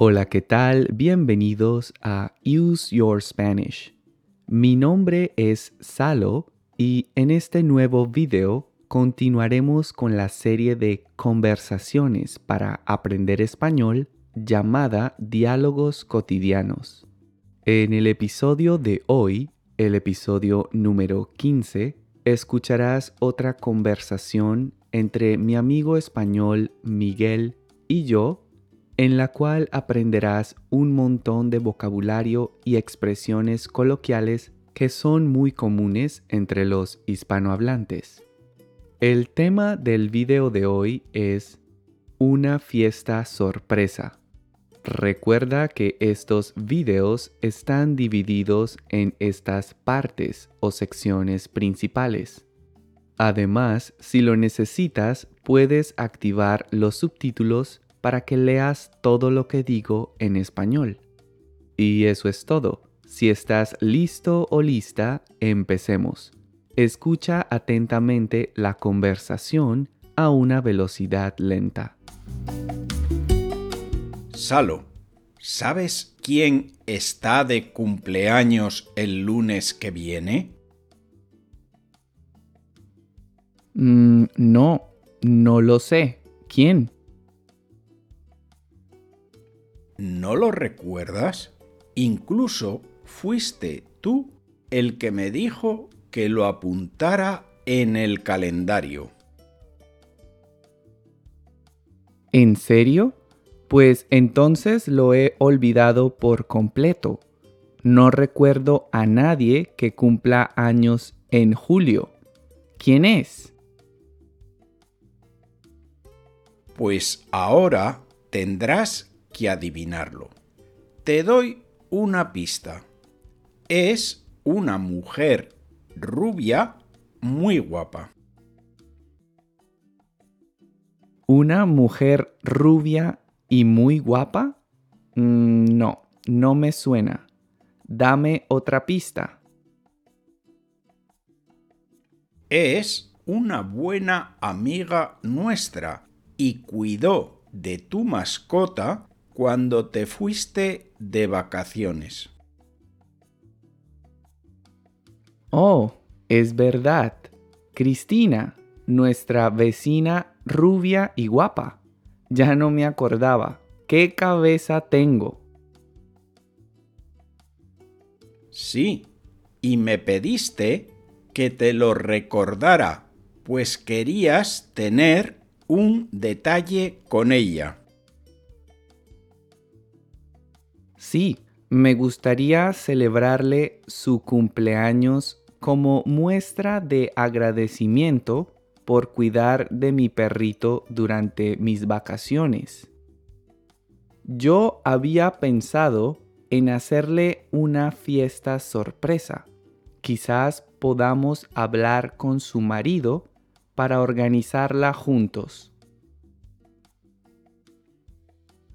Hola, ¿qué tal? Bienvenidos a Use Your Spanish. Mi nombre es Salo y en este nuevo video continuaremos con la serie de conversaciones para aprender español llamada Diálogos Cotidianos. En el episodio de hoy, el episodio número 15, escucharás otra conversación entre mi amigo español Miguel y yo, en la cual aprenderás un montón de vocabulario y expresiones coloquiales que son muy comunes entre los hispanohablantes. El tema del video de hoy es una fiesta sorpresa. Recuerda que estos videos están divididos en estas partes o secciones principales. Además, si lo necesitas, puedes activar los subtítulos para que leas todo lo que digo en español. Y eso es todo. Si estás listo o lista, empecemos. Escucha atentamente la conversación a una velocidad lenta. Salo, ¿sabes quién está de cumpleaños el lunes que viene? Mm, no, no lo sé. ¿Quién? ¿No lo recuerdas? Incluso fuiste tú el que me dijo que lo apuntara en el calendario. ¿En serio? Pues entonces lo he olvidado por completo. No recuerdo a nadie que cumpla años en julio. ¿Quién es? Pues ahora tendrás que adivinarlo. Te doy una pista. Es una mujer rubia muy guapa. ¿Una mujer rubia y muy guapa? Mm, no, no me suena. Dame otra pista. Es una buena amiga nuestra y cuidó de tu mascota cuando te fuiste de vacaciones. Oh, es verdad. Cristina, nuestra vecina rubia y guapa. Ya no me acordaba. ¿Qué cabeza tengo? Sí, y me pediste que te lo recordara, pues querías tener un detalle con ella. Sí, me gustaría celebrarle su cumpleaños como muestra de agradecimiento por cuidar de mi perrito durante mis vacaciones. Yo había pensado en hacerle una fiesta sorpresa. Quizás podamos hablar con su marido para organizarla juntos.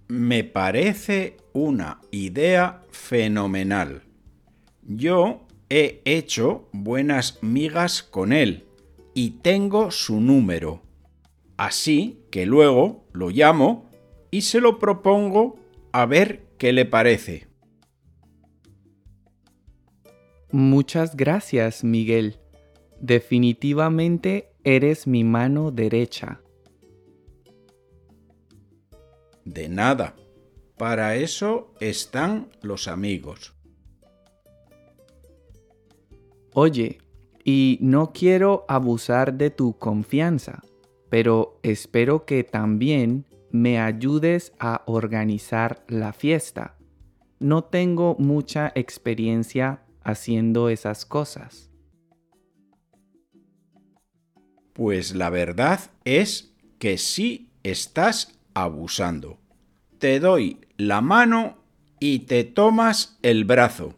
Me parece una idea fenomenal. Yo he hecho buenas migas con él y tengo su número. Así que luego lo llamo y se lo propongo a ver qué le parece. Muchas gracias, Miguel. Definitivamente eres mi mano derecha. De nada. Para eso están los amigos. Oye, y no quiero abusar de tu confianza, pero espero que también me ayudes a organizar la fiesta. No tengo mucha experiencia haciendo esas cosas. Pues la verdad es que sí estás abusando. Te doy la mano y te tomas el brazo.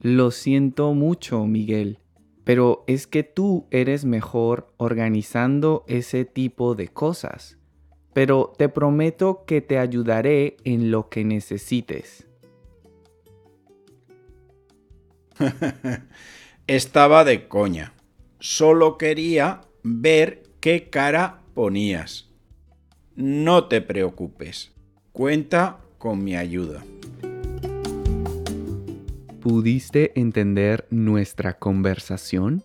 Lo siento mucho, Miguel, pero es que tú eres mejor organizando ese tipo de cosas. Pero te prometo que te ayudaré en lo que necesites. Estaba de coña. Solo quería ver qué cara ponías. No te preocupes. Cuenta con mi ayuda. ¿Pudiste entender nuestra conversación?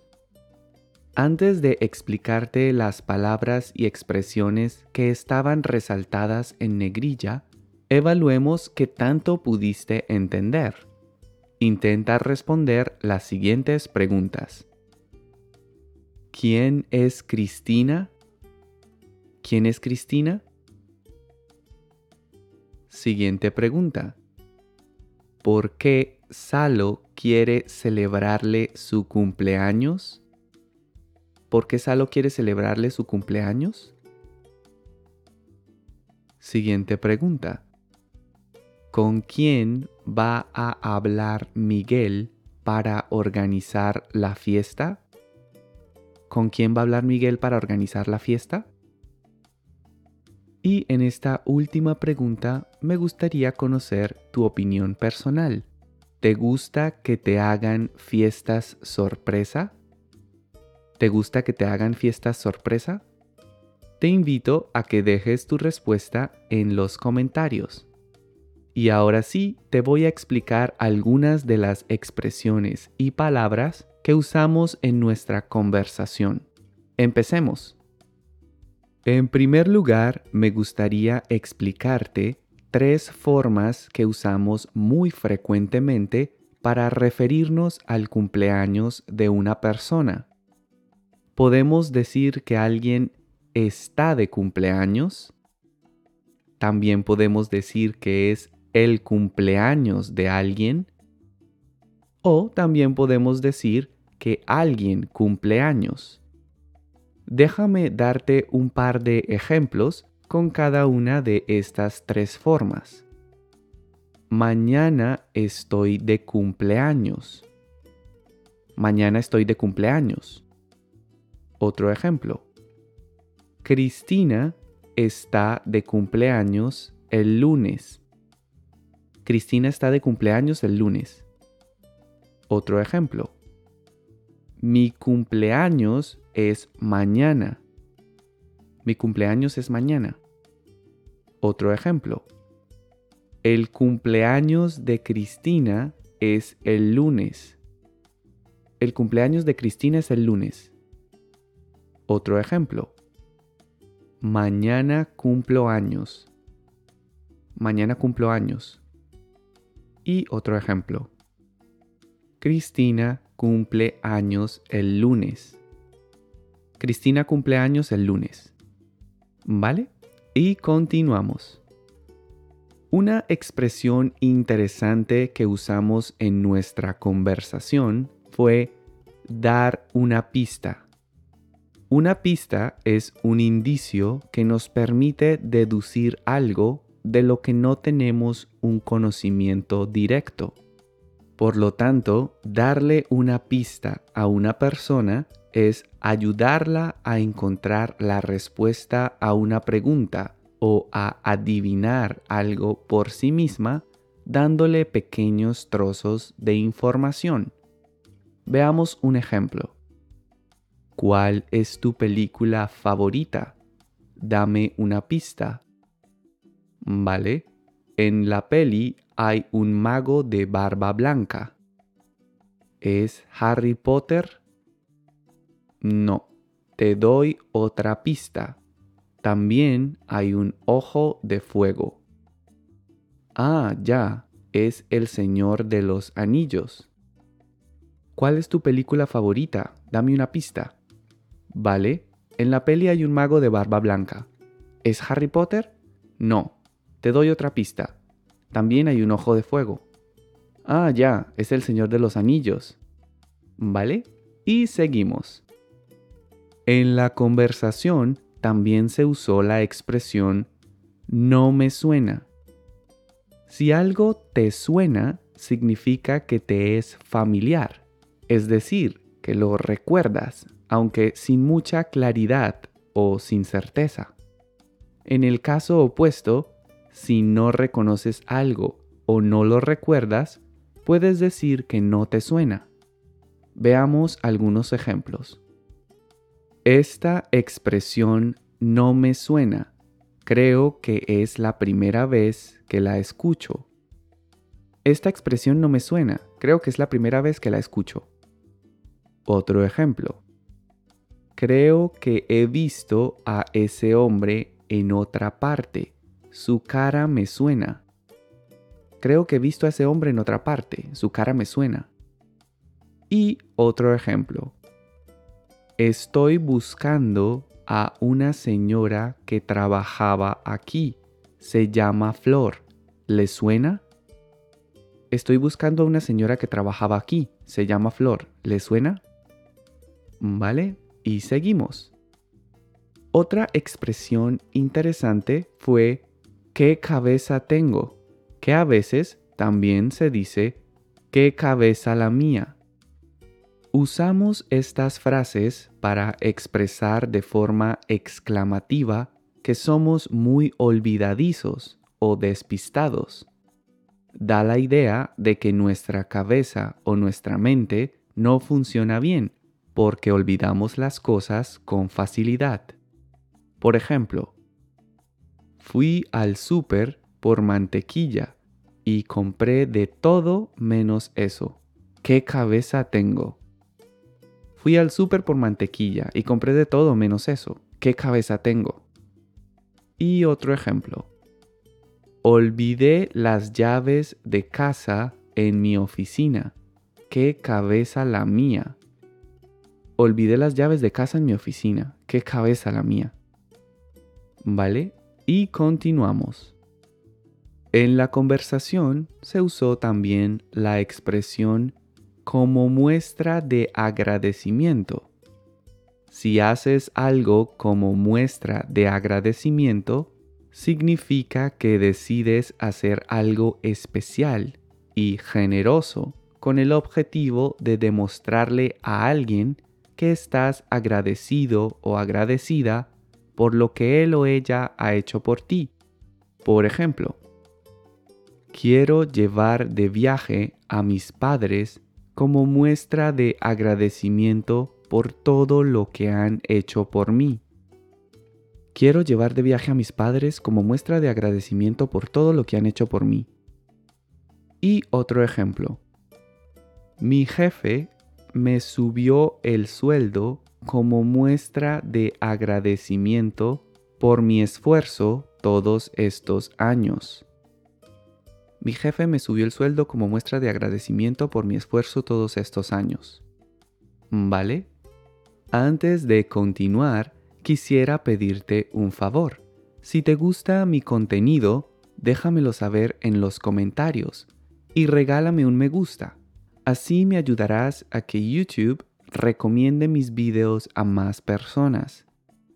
Antes de explicarte las palabras y expresiones que estaban resaltadas en negrilla, evaluemos qué tanto pudiste entender. Intenta responder las siguientes preguntas. ¿Quién es Cristina? ¿Quién es Cristina? Siguiente pregunta. ¿Por qué Salo quiere celebrarle su cumpleaños? ¿Por qué Salo quiere celebrarle su cumpleaños? Siguiente pregunta. ¿Con quién va a hablar Miguel para organizar la fiesta? ¿Con quién va a hablar Miguel para organizar la fiesta? Y en esta última pregunta me gustaría conocer tu opinión personal. ¿Te gusta que te hagan fiestas sorpresa? ¿Te gusta que te hagan fiestas sorpresa? Te invito a que dejes tu respuesta en los comentarios. Y ahora sí, te voy a explicar algunas de las expresiones y palabras que usamos en nuestra conversación. Empecemos. En primer lugar, me gustaría explicarte tres formas que usamos muy frecuentemente para referirnos al cumpleaños de una persona. Podemos decir que alguien está de cumpleaños. También podemos decir que es el cumpleaños de alguien. O también podemos decir que alguien cumple años. Déjame darte un par de ejemplos con cada una de estas tres formas. Mañana estoy de cumpleaños. Mañana estoy de cumpleaños. Otro ejemplo. Cristina está de cumpleaños el lunes. Cristina está de cumpleaños el lunes. Otro ejemplo. Mi cumpleaños es mañana. Mi cumpleaños es mañana. Otro ejemplo. El cumpleaños de Cristina es el lunes. El cumpleaños de Cristina es el lunes. Otro ejemplo. Mañana cumplo años. Mañana cumplo años. Y otro ejemplo. Cristina cumple años el lunes. Cristina cumple años el lunes. ¿Vale? Y continuamos. Una expresión interesante que usamos en nuestra conversación fue dar una pista. Una pista es un indicio que nos permite deducir algo de lo que no tenemos un conocimiento directo. Por lo tanto, darle una pista a una persona es ayudarla a encontrar la respuesta a una pregunta o a adivinar algo por sí misma dándole pequeños trozos de información. Veamos un ejemplo. ¿Cuál es tu película favorita? Dame una pista. ¿Vale? En la peli hay un mago de barba blanca. ¿Es Harry Potter? No, te doy otra pista. También hay un ojo de fuego. Ah, ya, es El Señor de los Anillos. ¿Cuál es tu película favorita? Dame una pista. Vale, en la peli hay un mago de barba blanca. ¿Es Harry Potter? No, te doy otra pista. También hay un ojo de fuego. Ah, ya, es el Señor de los Anillos. ¿Vale? Y seguimos. En la conversación también se usó la expresión no me suena. Si algo te suena, significa que te es familiar, es decir, que lo recuerdas, aunque sin mucha claridad o sin certeza. En el caso opuesto, si no reconoces algo o no lo recuerdas, puedes decir que no te suena. Veamos algunos ejemplos. Esta expresión no me suena Creo que es la primera vez que la escucho. Esta expresión no me suena. Creo que es la primera vez que la escucho. Otro ejemplo. Creo que he visto a ese hombre en otra parte. Su cara me suena. Creo que he visto a ese hombre en otra parte. Su cara me suena. Y otro ejemplo. Estoy buscando a una señora que trabajaba aquí. Se llama Flor. ¿Le suena? Estoy buscando a una señora que trabajaba aquí. Se llama Flor. ¿Le suena? ¿Vale? Y seguimos. Otra expresión interesante fue ¿qué cabeza tengo? Que a veces también se dice ¿qué cabeza la mía? Usamos estas frases para expresar de forma exclamativa que somos muy olvidadizos o despistados. Da la idea de que nuestra cabeza o nuestra mente no funciona bien porque olvidamos las cosas con facilidad. Por ejemplo, fui al súper por mantequilla y compré de todo menos eso. ¿Qué cabeza tengo? Fui al súper por mantequilla y compré de todo menos eso. ¿Qué cabeza tengo? Y otro ejemplo. Olvidé las llaves de casa en mi oficina. ¿Qué cabeza la mía? Olvidé las llaves de casa en mi oficina. ¿Qué cabeza la mía? ¿Vale? Y continuamos. En la conversación se usó también la expresión como muestra de agradecimiento. Si haces algo como muestra de agradecimiento, significa que decides hacer algo especial y generoso con el objetivo de demostrarle a alguien que estás agradecido o agradecida por lo que él o ella ha hecho por ti. Por ejemplo, quiero llevar de viaje a mis padres como muestra de agradecimiento por todo lo que han hecho por mí. Quiero llevar de viaje a mis padres como muestra de agradecimiento por todo lo que han hecho por mí. Y otro ejemplo. Mi jefe me subió el sueldo como muestra de agradecimiento por mi esfuerzo todos estos años. Mi jefe me subió el sueldo como muestra de agradecimiento por mi esfuerzo todos estos años. ¿Vale? Antes de continuar, quisiera pedirte un favor. Si te gusta mi contenido, déjamelo saber en los comentarios y regálame un me gusta. Así me ayudarás a que YouTube recomiende mis videos a más personas.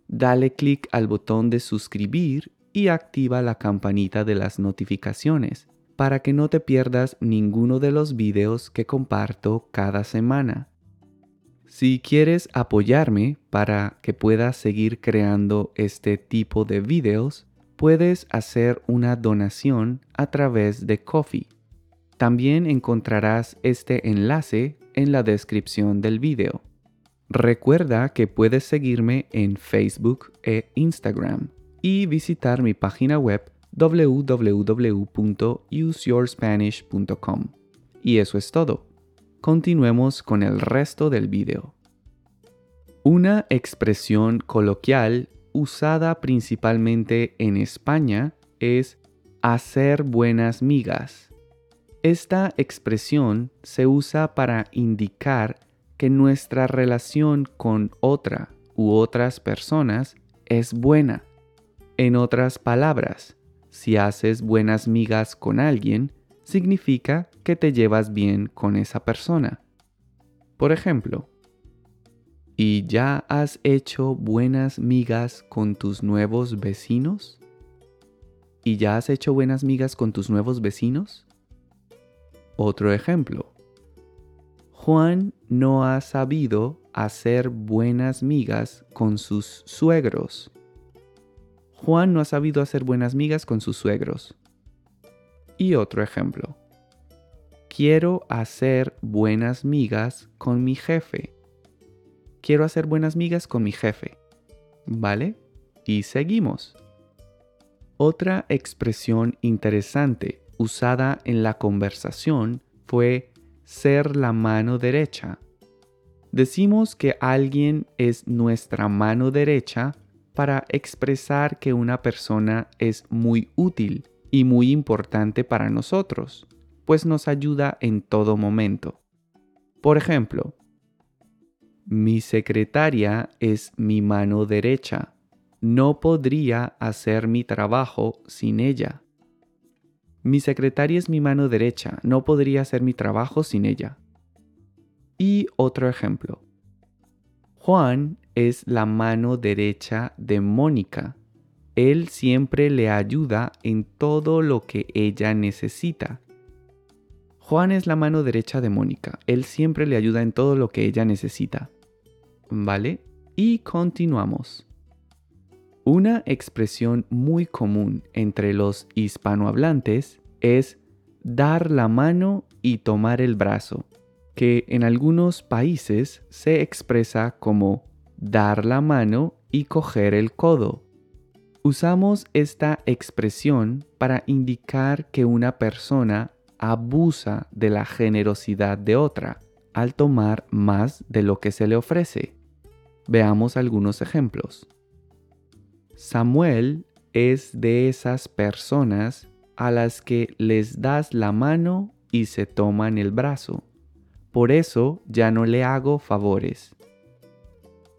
Dale clic al botón de suscribir y activa la campanita de las notificaciones para que no te pierdas ninguno de los videos que comparto cada semana. Si quieres apoyarme para que pueda seguir creando este tipo de videos, puedes hacer una donación a través de Coffee. También encontrarás este enlace en la descripción del video. Recuerda que puedes seguirme en Facebook e Instagram y visitar mi página web www.useyourspanish.com. Y eso es todo. Continuemos con el resto del video. Una expresión coloquial usada principalmente en España es hacer buenas migas. Esta expresión se usa para indicar que nuestra relación con otra u otras personas es buena. En otras palabras, si haces buenas migas con alguien, significa que te llevas bien con esa persona. Por ejemplo, ¿y ya has hecho buenas migas con tus nuevos vecinos? ¿Y ya has hecho buenas migas con tus nuevos vecinos? Otro ejemplo. Juan no ha sabido hacer buenas migas con sus suegros. Juan no ha sabido hacer buenas migas con sus suegros. Y otro ejemplo. Quiero hacer buenas migas con mi jefe. Quiero hacer buenas migas con mi jefe. ¿Vale? Y seguimos. Otra expresión interesante usada en la conversación fue ser la mano derecha. Decimos que alguien es nuestra mano derecha para expresar que una persona es muy útil y muy importante para nosotros, pues nos ayuda en todo momento. Por ejemplo, mi secretaria es mi mano derecha. No podría hacer mi trabajo sin ella. Mi secretaria es mi mano derecha. No podría hacer mi trabajo sin ella. Y otro ejemplo. Juan es la mano derecha de Mónica. Él siempre le ayuda en todo lo que ella necesita. Juan es la mano derecha de Mónica. Él siempre le ayuda en todo lo que ella necesita. ¿Vale? Y continuamos. Una expresión muy común entre los hispanohablantes es dar la mano y tomar el brazo que en algunos países se expresa como dar la mano y coger el codo. Usamos esta expresión para indicar que una persona abusa de la generosidad de otra al tomar más de lo que se le ofrece. Veamos algunos ejemplos. Samuel es de esas personas a las que les das la mano y se toman el brazo. Por eso ya no le hago favores.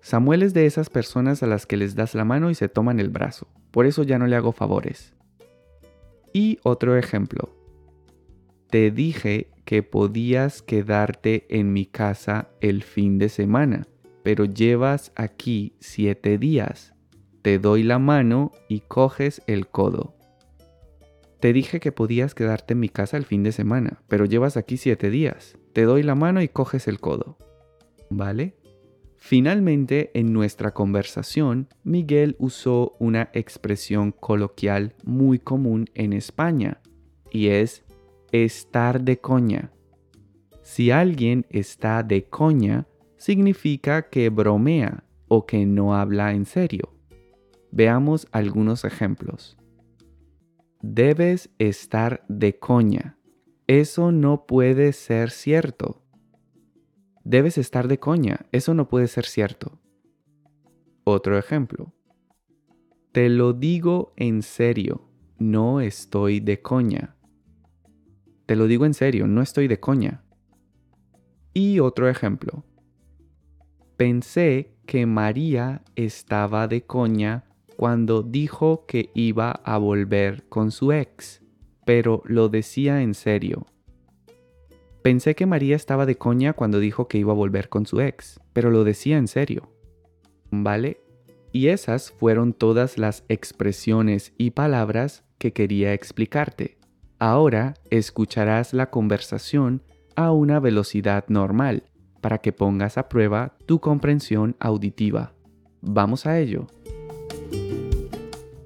Samuel es de esas personas a las que les das la mano y se toman el brazo. Por eso ya no le hago favores. Y otro ejemplo. Te dije que podías quedarte en mi casa el fin de semana, pero llevas aquí siete días. Te doy la mano y coges el codo. Te dije que podías quedarte en mi casa el fin de semana, pero llevas aquí siete días. Te doy la mano y coges el codo. ¿Vale? Finalmente, en nuestra conversación, Miguel usó una expresión coloquial muy común en España, y es estar de coña. Si alguien está de coña, significa que bromea o que no habla en serio. Veamos algunos ejemplos. Debes estar de coña. Eso no puede ser cierto. Debes estar de coña. Eso no puede ser cierto. Otro ejemplo. Te lo digo en serio. No estoy de coña. Te lo digo en serio. No estoy de coña. Y otro ejemplo. Pensé que María estaba de coña cuando dijo que iba a volver con su ex, pero lo decía en serio. Pensé que María estaba de coña cuando dijo que iba a volver con su ex, pero lo decía en serio. ¿Vale? Y esas fueron todas las expresiones y palabras que quería explicarte. Ahora escucharás la conversación a una velocidad normal para que pongas a prueba tu comprensión auditiva. Vamos a ello.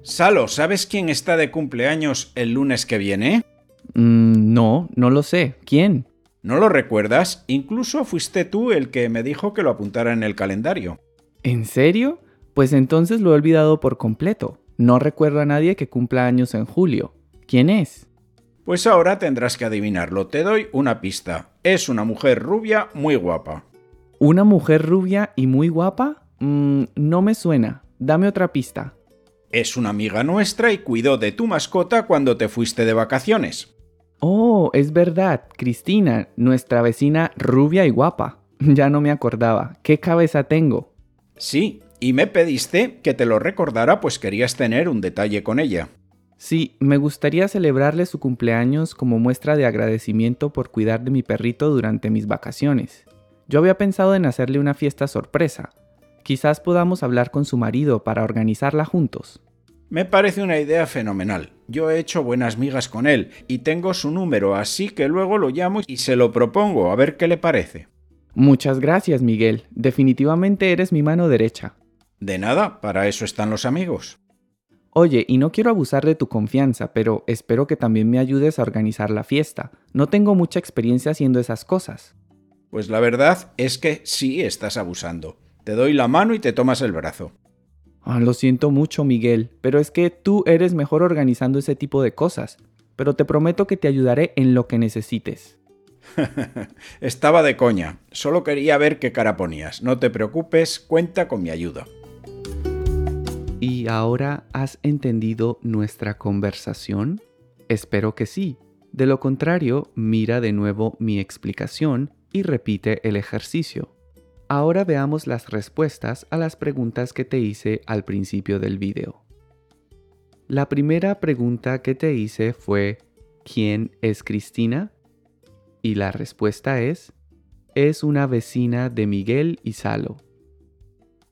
Salo, ¿sabes quién está de cumpleaños el lunes que viene? Mm, no, no lo sé. ¿Quién? ¿No lo recuerdas? Incluso fuiste tú el que me dijo que lo apuntara en el calendario. ¿En serio? Pues entonces lo he olvidado por completo. No recuerdo a nadie que cumpla años en julio. ¿Quién es? Pues ahora tendrás que adivinarlo. Te doy una pista. Es una mujer rubia muy guapa. ¿Una mujer rubia y muy guapa? Mm, no me suena. Dame otra pista. Es una amiga nuestra y cuidó de tu mascota cuando te fuiste de vacaciones. Oh, es verdad, Cristina, nuestra vecina rubia y guapa. Ya no me acordaba. ¿Qué cabeza tengo? Sí, y me pediste que te lo recordara pues querías tener un detalle con ella. Sí, me gustaría celebrarle su cumpleaños como muestra de agradecimiento por cuidar de mi perrito durante mis vacaciones. Yo había pensado en hacerle una fiesta sorpresa, Quizás podamos hablar con su marido para organizarla juntos. Me parece una idea fenomenal. Yo he hecho buenas migas con él y tengo su número, así que luego lo llamo y se lo propongo, a ver qué le parece. Muchas gracias, Miguel. Definitivamente eres mi mano derecha. De nada, para eso están los amigos. Oye, y no quiero abusar de tu confianza, pero espero que también me ayudes a organizar la fiesta. No tengo mucha experiencia haciendo esas cosas. Pues la verdad es que sí estás abusando. Te doy la mano y te tomas el brazo. Ah, lo siento mucho, Miguel, pero es que tú eres mejor organizando ese tipo de cosas. Pero te prometo que te ayudaré en lo que necesites. Estaba de coña. Solo quería ver qué cara ponías. No te preocupes, cuenta con mi ayuda. ¿Y ahora has entendido nuestra conversación? Espero que sí. De lo contrario, mira de nuevo mi explicación y repite el ejercicio. Ahora veamos las respuestas a las preguntas que te hice al principio del video. La primera pregunta que te hice fue ¿Quién es Cristina? Y la respuesta es es una vecina de Miguel y Salo.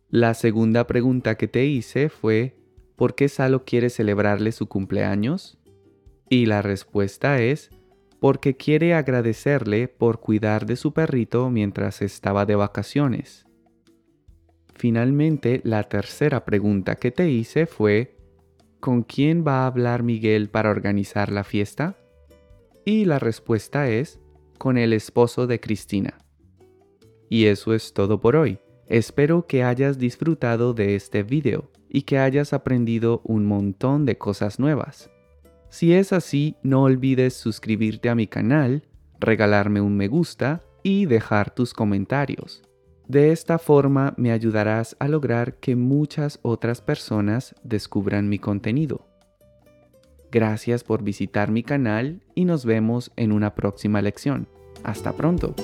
La segunda pregunta que te hice fue ¿por qué Salo quiere celebrarle su cumpleaños? Y la respuesta es porque quiere agradecerle por cuidar de su perrito mientras estaba de vacaciones. Finalmente, la tercera pregunta que te hice fue ¿con quién va a hablar Miguel para organizar la fiesta? Y la respuesta es con el esposo de Cristina. Y eso es todo por hoy. Espero que hayas disfrutado de este video y que hayas aprendido un montón de cosas nuevas. Si es así, no olvides suscribirte a mi canal, regalarme un me gusta y dejar tus comentarios. De esta forma me ayudarás a lograr que muchas otras personas descubran mi contenido. Gracias por visitar mi canal y nos vemos en una próxima lección. Hasta pronto.